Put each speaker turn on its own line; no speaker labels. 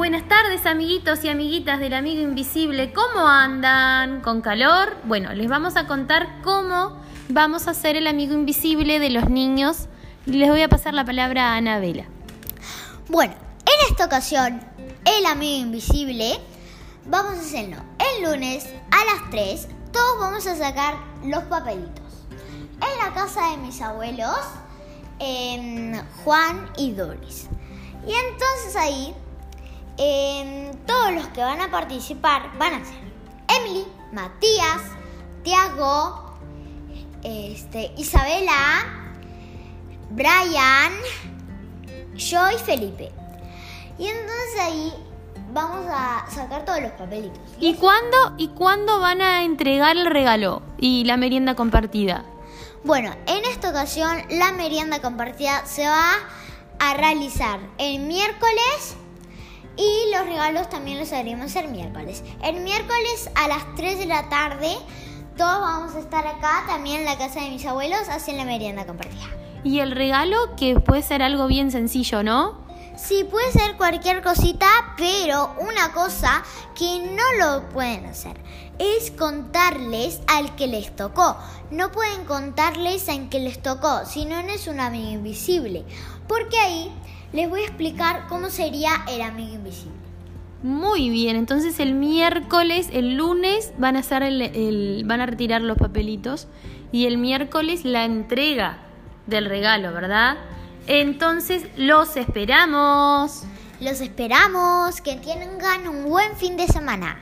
Buenas tardes amiguitos y amiguitas del amigo invisible, ¿cómo andan? ¿Con calor? Bueno, les vamos a contar cómo vamos a hacer el amigo invisible de los niños. Les voy a pasar la palabra a Anabela.
Bueno, en esta ocasión, el amigo invisible, vamos a hacerlo el lunes a las 3, todos vamos a sacar los papelitos. En la casa de mis abuelos, em, Juan y Doris. Y entonces ahí todos los que van a participar van a ser Emily, Matías, Tiago, este, Isabela, Brian, yo y Felipe. Y entonces ahí vamos a sacar todos los papelitos.
¿Y cuándo, ¿Y cuándo van a entregar el regalo y la merienda compartida?
Bueno, en esta ocasión la merienda compartida se va a realizar el miércoles y los regalos también los haremos el miércoles. El miércoles a las 3 de la tarde todos vamos a estar acá también en la casa de mis abuelos haciendo la merienda compartida.
Y el regalo que puede ser algo bien sencillo, ¿no?
Sí, puede ser cualquier cosita, pero una cosa que no lo pueden hacer es contarles al que les tocó. No pueden contarles al que les tocó, si no, no es un amigo invisible. Porque ahí les voy a explicar cómo sería el amigo invisible.
Muy bien, entonces el miércoles, el lunes van a hacer el, van a retirar los papelitos y el miércoles la entrega del regalo, ¿verdad? Entonces los esperamos.
Los esperamos, que tengan un buen fin de semana.